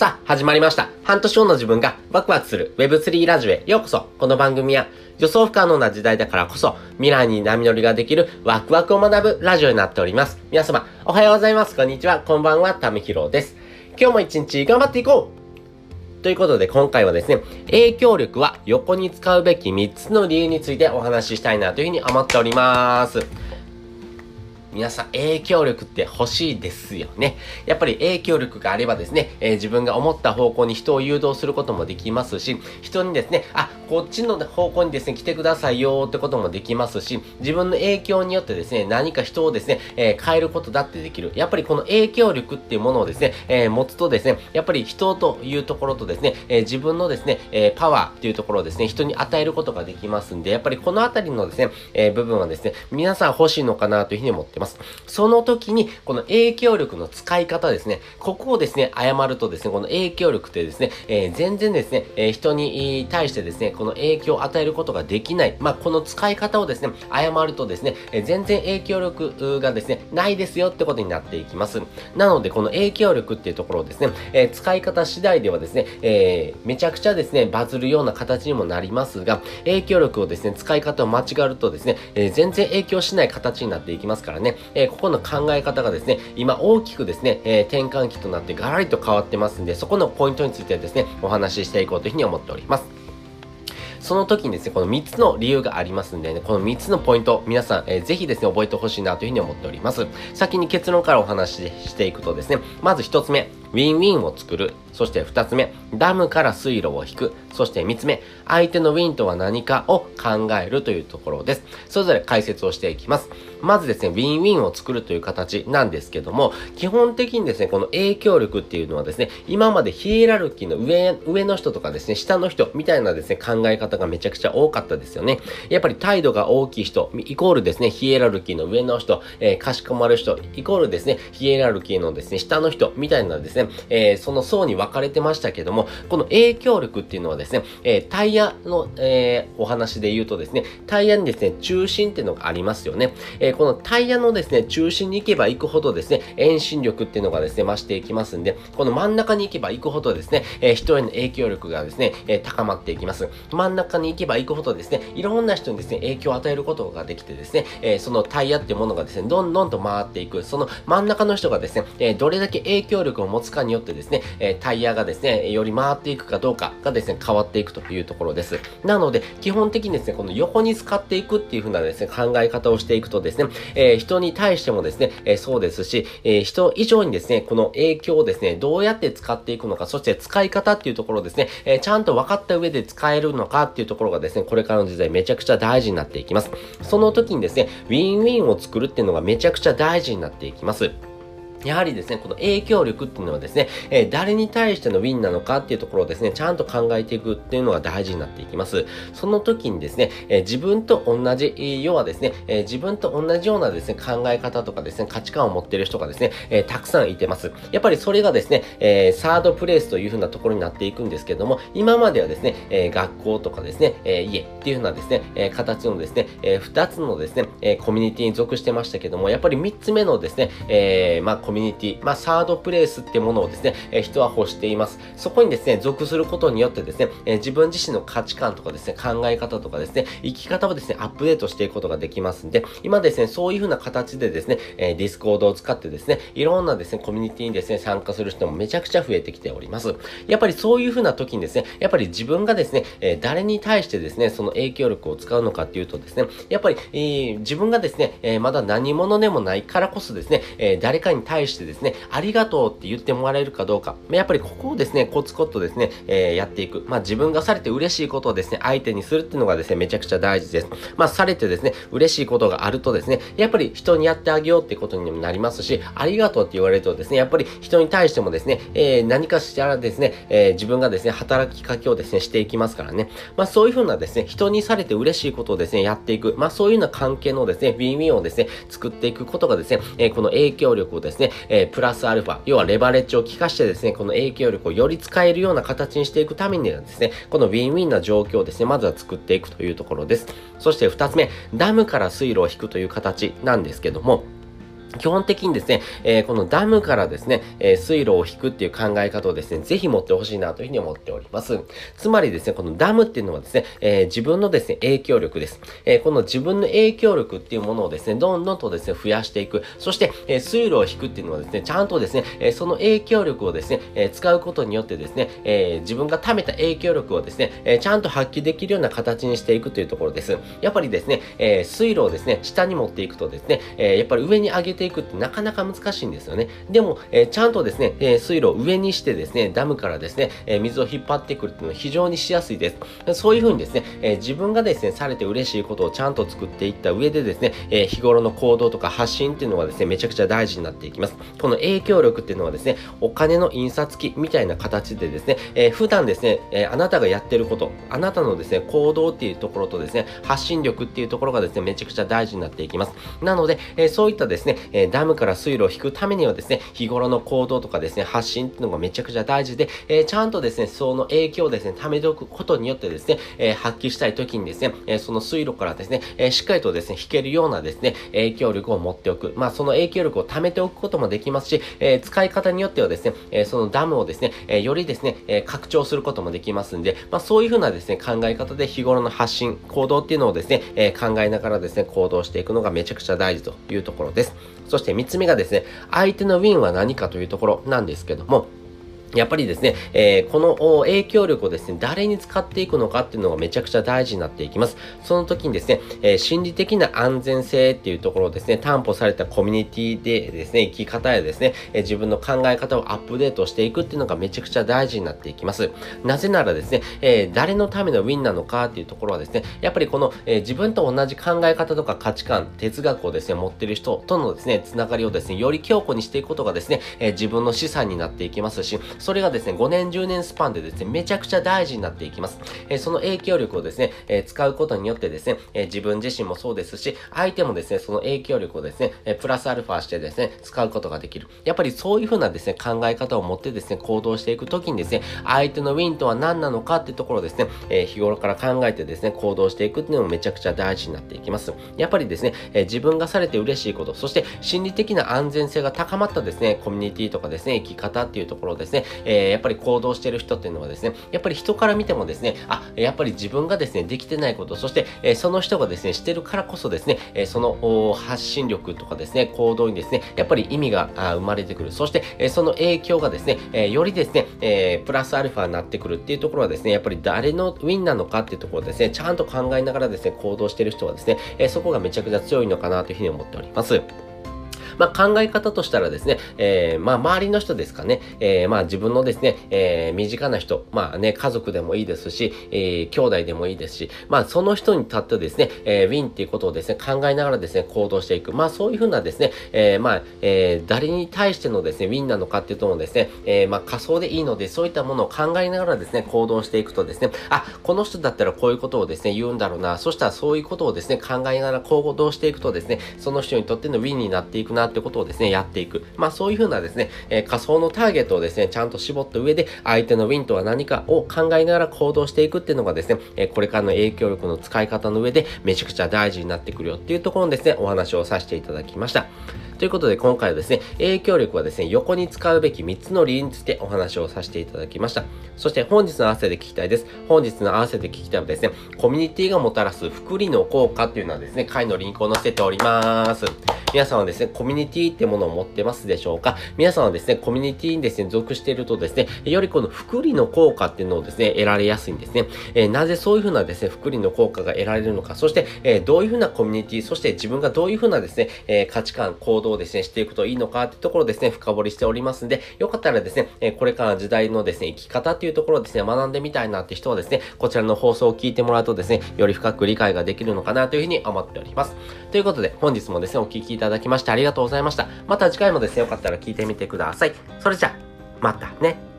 さあ、始まりました。半年後の自分がワクワクする Web3 ラジオへようこそ。この番組は予想不可能な時代だからこそ未来に波乗りができるワクワクを学ぶラジオになっております。皆様、おはようございます。こんにちは。こんばんは。ためひろです。今日も一日頑張っていこうということで今回はですね、影響力は横に使うべき3つの理由についてお話ししたいなというふうに思っております。皆さん影響力って欲しいですよね。やっぱり影響力があればですね、えー、自分が思った方向に人を誘導することもできますし、人にですね、あ、こっちの方向にですね、来てくださいよってこともできますし、自分の影響によってですね、何か人をですね、えー、変えることだってできる。やっぱりこの影響力っていうものをですね、えー、持つとですね、やっぱり人というところとですね、え自分のですね、えパワーっていうところをですね、人に与えることができますんで、やっぱりこのあたりのですね、え部分はですね、皆さん欲しいのかなというふうに思ってます。その時に、この影響力の使い方ですね、ここをですね、誤るとですね、この影響力ってですね、えー、全然ですね、えー、人に対してですね、この影響を与えることができない。まあ、この使い方をですね、誤るとですね、えー、全然影響力がですね、ないですよってことになっていきます。なので、この影響力っていうところをですね、えー、使い方次第ではですね、えー、めちゃくちゃですね、バズるような形にもなりますが、影響力をですね、使い方を間違えるとですね、えー、全然影響しない形になっていきますからね、え、ここの考え方がですね、今大きくですね、え、転換期となってガラリと変わってますんで、そこのポイントについてですね、お話ししていこうというふうに思っております。その時にですね、この3つの理由がありますんでね、この3つのポイント、皆さん、えー、ぜひですね、覚えてほしいなというふうに思っております。先に結論からお話ししていくとですね、まず1つ目、ウィンウィンを作る。そして2つ目、ダムから水路を引く。そして3つ目、相手のウィンとは何かを考えるというところです。それぞれ解説をしていきます。まずですね、ウィンウィンを作るという形なんですけども、基本的にですね、この影響力っていうのはですね、今までヒエラルキーの上、上の人とかですね、下の人みたいなですね、考え方がめちゃくちゃ多かったですよね。やっぱり態度が大きい人、イコールですね、ヒエラルキーの上の人、えー、かしこまる人、イコールですね、ヒエラルキーのですね、下の人みたいなですね、えー、その層に分かれてましたけども、この影響力っていうのはですね、えー、タイヤの、えー、お話で言うとですね、タイヤにですね、中心っていうのがありますよね。えー、このタイヤのですね、中心に行けば行くほどですね、遠心力っていうのがですね、増していきますんで、この真ん中に行けば行くほどですね、えー、人への影響力がですね、えー、高まっていきます。真ん中に行けば行くほどですね、いろんな人にですね、影響を与えることができてですね、えー、そのタイヤっていうものがですね、どんどんと回っていく、その真ん中の人がですね、えー、どれだけ影響力を持つかによってですね、えー、タイヤがですね、より回っていくかどうかがですね、変わっていくというところです。なので、基本的にですね、この横に使っていくっていう風なですね、考え方をしていくとですね、えー、人に対してもですね、えー、そうですし、えー、人以上にですね、この影響をですね、どうやって使っていくのか、そして使い方っていうところですね、えちゃんと分かった上で使えるのかっていうところがですね、これからの時代めちゃくちゃ大事になっていきます。その時にですね、ウィンウィンを作るっていうのがめちゃくちゃ大事になっていきます。やはりですね、この影響力っていうのはですね、えー、誰に対してのウィンなのかっていうところをですね、ちゃんと考えていくっていうのが大事になっていきます。その時にですね、えー、自分と同じ、要はですね、えー、自分と同じようなですね、考え方とかですね、価値観を持っている人がですね、えたくさんいてます。やっぱりそれがですね、えサードプレイスという風なところになっていくんですけども、今まではですね、え学校とかですね、え家っていう風なですね、え形のですね、え2つのですね、えコミュニティに属してましたけども、やっぱり3つ目のですね、えまあ、コミュニティ、まあ、サードプレイスってものをですね、え人は欲しています。そこにですね、属することによってですね、え自分自身の価値観とかですね、考え方とかですね、生き方をですね、アップデートしていくことができますんで、今ですね、そういう風な形でですね、えディスコードを使ってですね、いろんなですね、コミュニティにですね、参加する人もめちゃくちゃ増えてきております。やっぱりそういう風な時にですね、やっぱり自分がですね、え誰に対してですね、その影響力を使うのかっていうとですね、やっぱり、えー、自分がですね、えー、まだ何者でもないからこそですね、えー、誰かに対対してですね、ありがとうって言ってもらえるかどうか。やっぱりここをですね、コツコツとですね、えー、やっていく。まあ自分がされて嬉しいことをですね、相手にするっていうのがですね、めちゃくちゃ大事です。まあされてですね、嬉しいことがあるとですね、やっぱり人にやってあげようってことにもなりますし、ありがとうって言われるとですね、やっぱり人に対してもですね、えー、何かしたらですね、えー、自分がですね、働きかけをですね、していきますからね。まあそういうふうなですね、人にされて嬉しいことをですね、やっていく。まあそういうような関係のですね、ウィンウィンをですね、作っていくことがですね、え、この影響力をですね、えー、プラスアルファ、要はレバレッジを効かしてですね、この影響力をより使えるような形にしていくためにはですね、このウィンウィンな状況をですね、まずは作っていくというところです。そして2つ目、ダムから水路を引くという形なんですけども、基本的にですね、えー、このダムからですね、えー、水路を引くっていう考え方をですね、ぜひ持ってほしいなというふうに思っております。つまりですね、このダムっていうのはですね、えー、自分のですね、影響力です。えこの自分の影響力っていうものをですね、どんどんとですね、増やしていく。そして、え水路を引くっていうのはですね、ちゃんとですね、えその影響力をですね、え使うことによってですね、え自分が貯めた影響力をですね、えちゃんと発揮できるような形にしていくというところです。やっぱりですね、え水路をですね、下に持っていくとですね、えやっぱり上に上げてていくってなかなか難しいんですよね。でも、えー、ちゃんとですね、えー、水路を上にしてですね、ダムからですね、えー、水を引っ張ってくるっていうのは非常にしやすいです。そういうふうにですね、え自分がですね、されて嬉しいことをちゃんと作っていった上でですね、え日頃の行動とか発信っていうのはですね、めちゃくちゃ大事になっていきます。この影響力っていうのはですね、お金の印刷機みたいな形でですね、え普段ですね、えあなたがやってること、あなたのですね、行動っていうところとですね、発信力っていうところがですね、めちゃくちゃ大事になっていきます。なので、えそういったですね、えダムから水路を引くためにはですね、日頃の行動とかですね、発信っていうのがめちゃくちゃ大事で、えー、ちゃんとですね、その影響をですね、貯めておくことによってですね、えー、発揮したい時にですね、え、その水路からですね、えしっかりとですね、引けるようなですね、影響力を持っておく。まあ、その影響力を貯めておくこともできますし、え使い方によってはですね、えそのダムをですね、えよりですね、え拡張することもできますんで、まあ、そういうふうなですね、考え方で日頃の発信、行動っていうのをですね、え考えながらですね、行動していくのがめちゃくちゃ大事というところです。そして3つ目がですね、相手のウィンは何かというところなんですけども、やっぱりですね、えー、この影響力をですね、誰に使っていくのかっていうのがめちゃくちゃ大事になっていきます。その時にですね、えー、心理的な安全性っていうところをですね、担保されたコミュニティでですね、生き方やですね、えー、自分の考え方をアップデートしていくっていうのがめちゃくちゃ大事になっていきます。なぜならですね、え誰のためのウィンなのかっていうところはですね、やっぱりこの、え自分と同じ考え方とか価値観、哲学をですね、持ってる人とのですね、つながりをですね、より強固にしていくことがですね、え自分の資産になっていきますし、それがですね、5年、10年スパンでですね、めちゃくちゃ大事になっていきます。えー、その影響力をですね、えー、使うことによってですね、えー、自分自身もそうですし、相手もですね、その影響力をですね、えプラスアルファしてですね、使うことができる。やっぱりそういう風なですね、考え方を持ってですね、行動していくときにですね、相手のウィンとは何なのかっていうところですね、え日頃から考えてですね、行動していくっていうのもめちゃくちゃ大事になっていきます。やっぱりですね、え自分がされて嬉しいこと、そして心理的な安全性が高まったですね、コミュニティとかですね、生き方っていうところですね、えやっぱり行動してる人っていうのはですね、やっぱり人から見てもですね、あ、やっぱり自分がですね、できてないこと、そして、えその人がですね、してるからこそですね、えその発信力とかですね、行動にですね、やっぱり意味が生まれてくる。そして、えその影響がですね、えよりですね、えプラスアルファになってくるっていうところはですね、やっぱり誰のウィンなのかっていうところですね、ちゃんと考えながらですね、行動してる人はですね、えそこがめちゃくちゃ強いのかなというふうに思っております。まあ、考え方としたらですね、えー、まあ、周りの人ですかね、えー、まあ、自分のですね、えー、身近な人、まあね、家族でもいいですし、えー、兄弟でもいいですし、まあ、その人に立ってですね、えー、ウィンっていうことをですね、考えながらですね、行動していく。まあ、そういうふうなですね、えー、まあ、えー、誰に対してのですね、ウィンなのかっていうともですね、えー、まあ、仮想でいいので、そういったものを考えながらですね、行動していくとですね、あ、この人だったらこういうことをですね、言うんだろうな、そしたらそういうことをですね、考えながら行動していくとですね、その人にとってのウィンになっていくなってことをですね、やっていく。まあそういうふうなですね、えー、仮想のターゲットをですね、ちゃんと絞った上で、相手のウィンとは何かを考えながら行動していくっていうのがですね、えー、これからの影響力の使い方の上で、めちゃくちゃ大事になってくるよっていうところのですね、お話をさせていただきました。ということで今回はですね、影響力はですね、横に使うべき3つの理由についてお話をさせていただきました。そして本日の合わせで聞きたいです。本日の合わせで聞きたいはですね、コミュニティがもたらす福利の効果っていうのはですね、回のリンクを載せております。皆さんはですね、コミュニティってものを持ってますでしょうか？皆さんはですね、コミュニティにですね、属しているとですね、よりこの福利の効果っていうのをですね、得られやすいんですね。えー、なぜそういうふうなですね、福利の効果が得られるのか、そして、えー、どういうふうなコミュニティ、そして自分がどういうふうなですね、えー、価値観、行動をですね、していくといいのかっていうところをですね、深掘りしておりますんで、よかったらですね、えこれからの時代のですね、生き方っていうところをですね、学んでみたいなって人はですね、こちらの放送を聞いてもらうとですね、より深く理解ができるのかなというふうに思っております。ということで、本日もですね、お聴きいただきましてありがとうございました。また次回もですね、よかったら聞いてみてください。それじゃ、またね。